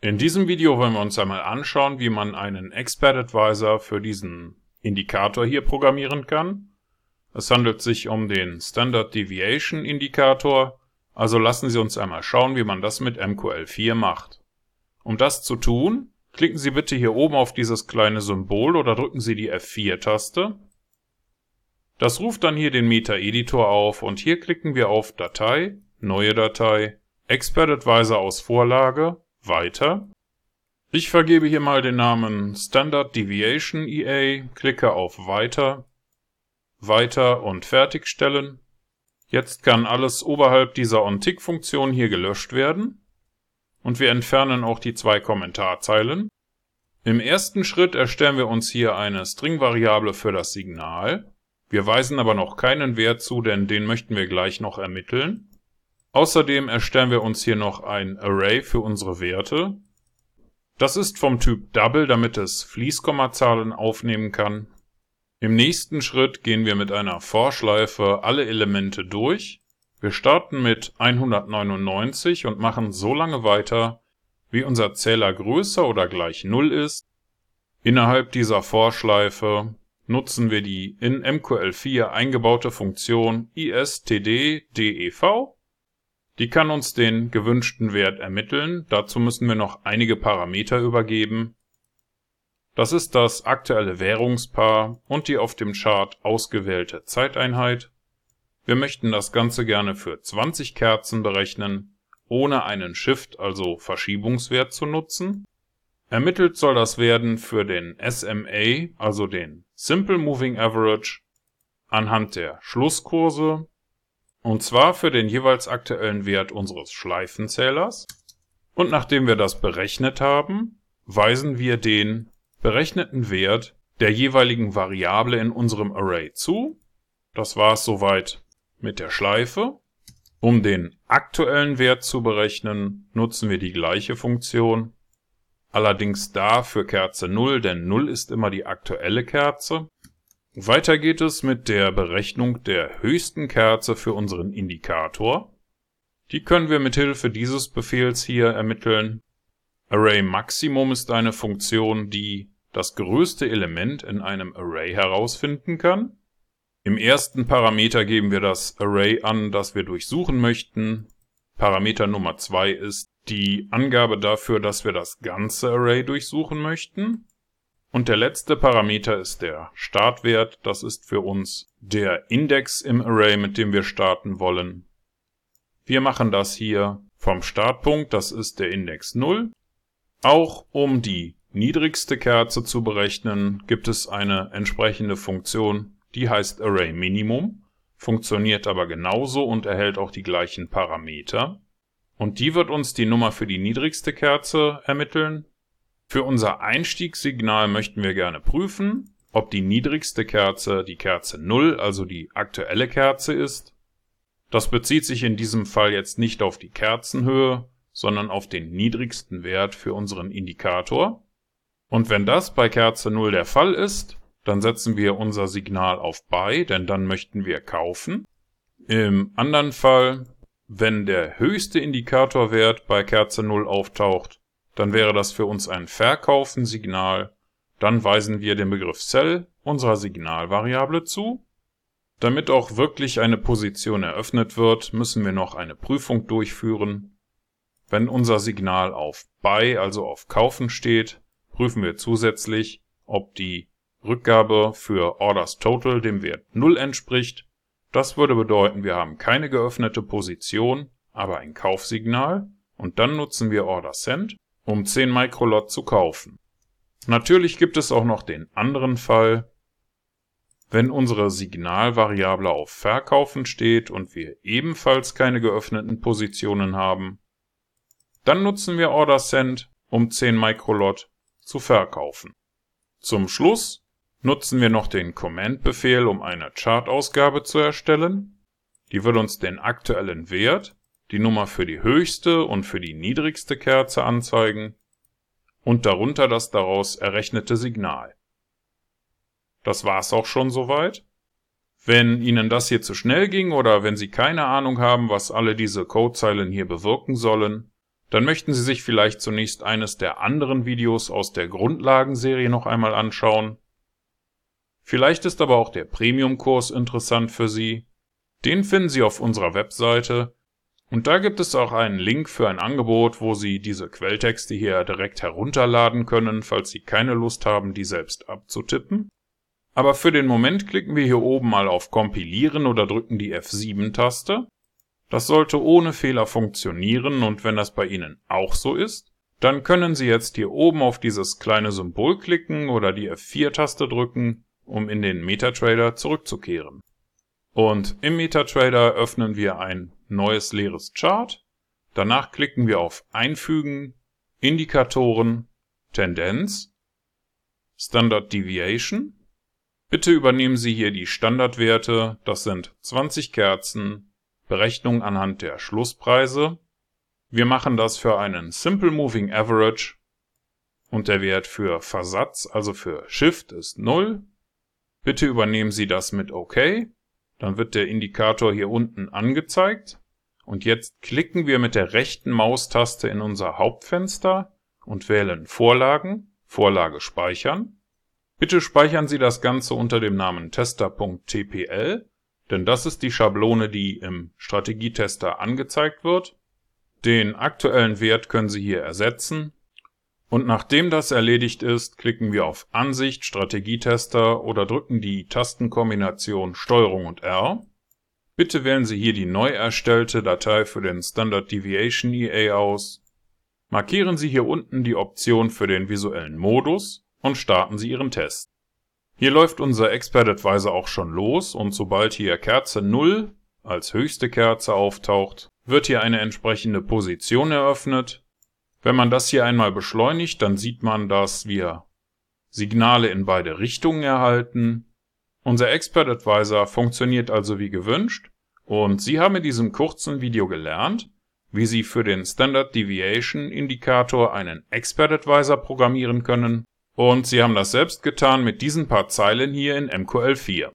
In diesem Video wollen wir uns einmal anschauen, wie man einen Expert Advisor für diesen Indikator hier programmieren kann. Es handelt sich um den Standard Deviation Indikator, also lassen Sie uns einmal schauen, wie man das mit MQL4 macht. Um das zu tun, klicken Sie bitte hier oben auf dieses kleine Symbol oder drücken Sie die F4-Taste. Das ruft dann hier den Meta-Editor auf und hier klicken wir auf Datei, Neue Datei, Expert Advisor aus Vorlage weiter. Ich vergebe hier mal den Namen Standard Deviation EA, klicke auf Weiter, Weiter und Fertigstellen. Jetzt kann alles oberhalb dieser OnTick-Funktion hier gelöscht werden. Und wir entfernen auch die zwei Kommentarzeilen. Im ersten Schritt erstellen wir uns hier eine String-Variable für das Signal. Wir weisen aber noch keinen Wert zu, denn den möchten wir gleich noch ermitteln. Außerdem erstellen wir uns hier noch ein Array für unsere Werte. Das ist vom Typ Double, damit es Fließkommazahlen aufnehmen kann. Im nächsten Schritt gehen wir mit einer For-Schleife alle Elemente durch. Wir starten mit 199 und machen so lange weiter, wie unser Zähler größer oder gleich 0 ist. Innerhalb dieser For-Schleife nutzen wir die in MQL4 eingebaute Funktion istd.dev die kann uns den gewünschten Wert ermitteln. Dazu müssen wir noch einige Parameter übergeben. Das ist das aktuelle Währungspaar und die auf dem Chart ausgewählte Zeiteinheit. Wir möchten das Ganze gerne für 20 Kerzen berechnen, ohne einen Shift, also Verschiebungswert zu nutzen. Ermittelt soll das werden für den SMA, also den Simple Moving Average, anhand der Schlusskurse und zwar für den jeweils aktuellen Wert unseres Schleifenzählers. Und nachdem wir das berechnet haben, weisen wir den berechneten Wert der jeweiligen Variable in unserem Array zu. Das war es soweit mit der Schleife. Um den aktuellen Wert zu berechnen, nutzen wir die gleiche Funktion. Allerdings da für Kerze 0, denn 0 ist immer die aktuelle Kerze. Weiter geht es mit der Berechnung der höchsten Kerze für unseren Indikator. Die können wir mit Hilfe dieses Befehls hier ermitteln. Array Maximum ist eine Funktion, die das größte Element in einem Array herausfinden kann. Im ersten Parameter geben wir das Array an, das wir durchsuchen möchten. Parameter Nummer 2 ist die Angabe dafür, dass wir das ganze Array durchsuchen möchten. Und der letzte Parameter ist der Startwert. Das ist für uns der Index im Array, mit dem wir starten wollen. Wir machen das hier vom Startpunkt, das ist der Index 0. Auch um die niedrigste Kerze zu berechnen, gibt es eine entsprechende Funktion, die heißt Array Minimum, funktioniert aber genauso und erhält auch die gleichen Parameter. Und die wird uns die Nummer für die niedrigste Kerze ermitteln, für unser Einstiegssignal möchten wir gerne prüfen, ob die niedrigste Kerze die Kerze 0, also die aktuelle Kerze ist. Das bezieht sich in diesem Fall jetzt nicht auf die Kerzenhöhe, sondern auf den niedrigsten Wert für unseren Indikator. Und wenn das bei Kerze 0 der Fall ist, dann setzen wir unser Signal auf Buy, denn dann möchten wir kaufen. Im anderen Fall, wenn der höchste Indikatorwert bei Kerze 0 auftaucht, dann wäre das für uns ein Verkaufen-Signal. Dann weisen wir den Begriff Sell unserer Signalvariable zu. Damit auch wirklich eine Position eröffnet wird, müssen wir noch eine Prüfung durchführen. Wenn unser Signal auf Buy, also auf Kaufen steht, prüfen wir zusätzlich, ob die Rückgabe für Orders Total dem Wert 0 entspricht. Das würde bedeuten, wir haben keine geöffnete Position, aber ein Kaufsignal. Und dann nutzen wir Order Send um 10 Microlot zu kaufen. Natürlich gibt es auch noch den anderen Fall, wenn unsere Signalvariable auf Verkaufen steht und wir ebenfalls keine geöffneten Positionen haben, dann nutzen wir Order Send, um 10 Microlot zu verkaufen. Zum Schluss nutzen wir noch den Command-Befehl, um eine Chartausgabe zu erstellen. Die wird uns den aktuellen Wert die Nummer für die höchste und für die niedrigste Kerze anzeigen und darunter das daraus errechnete Signal. Das war's auch schon soweit. Wenn Ihnen das hier zu schnell ging oder wenn Sie keine Ahnung haben, was alle diese Codezeilen hier bewirken sollen, dann möchten Sie sich vielleicht zunächst eines der anderen Videos aus der Grundlagenserie noch einmal anschauen. Vielleicht ist aber auch der Premium-Kurs interessant für Sie. Den finden Sie auf unserer Webseite und da gibt es auch einen Link für ein Angebot, wo Sie diese Quelltexte hier direkt herunterladen können, falls Sie keine Lust haben, die selbst abzutippen. Aber für den Moment klicken wir hier oben mal auf Kompilieren oder drücken die F7-Taste. Das sollte ohne Fehler funktionieren und wenn das bei Ihnen auch so ist, dann können Sie jetzt hier oben auf dieses kleine Symbol klicken oder die F4-Taste drücken, um in den MetaTrader zurückzukehren. Und im MetaTrader öffnen wir ein neues leeres Chart. Danach klicken wir auf Einfügen, Indikatoren, Tendenz, Standard Deviation. Bitte übernehmen Sie hier die Standardwerte, das sind 20 Kerzen, Berechnung anhand der Schlusspreise. Wir machen das für einen Simple Moving Average und der Wert für Versatz, also für Shift, ist 0. Bitte übernehmen Sie das mit OK. Dann wird der Indikator hier unten angezeigt. Und jetzt klicken wir mit der rechten Maustaste in unser Hauptfenster und wählen Vorlagen, Vorlage speichern. Bitte speichern Sie das Ganze unter dem Namen tester.tpl denn das ist die Schablone, die im Strategietester angezeigt wird. Den aktuellen Wert können Sie hier ersetzen. Und nachdem das erledigt ist, klicken wir auf Ansicht, Strategietester oder drücken die Tastenkombination STRG und R. Bitte wählen Sie hier die neu erstellte Datei für den Standard Deviation EA aus. Markieren Sie hier unten die Option für den visuellen Modus und starten Sie Ihren Test. Hier läuft unser Expert Advisor auch schon los und sobald hier Kerze 0 als höchste Kerze auftaucht, wird hier eine entsprechende Position eröffnet. Wenn man das hier einmal beschleunigt, dann sieht man, dass wir Signale in beide Richtungen erhalten. Unser Expert Advisor funktioniert also wie gewünscht und Sie haben in diesem kurzen Video gelernt, wie Sie für den Standard Deviation Indikator einen Expert Advisor programmieren können und sie haben das selbst getan mit diesen paar Zeilen hier in MQL4.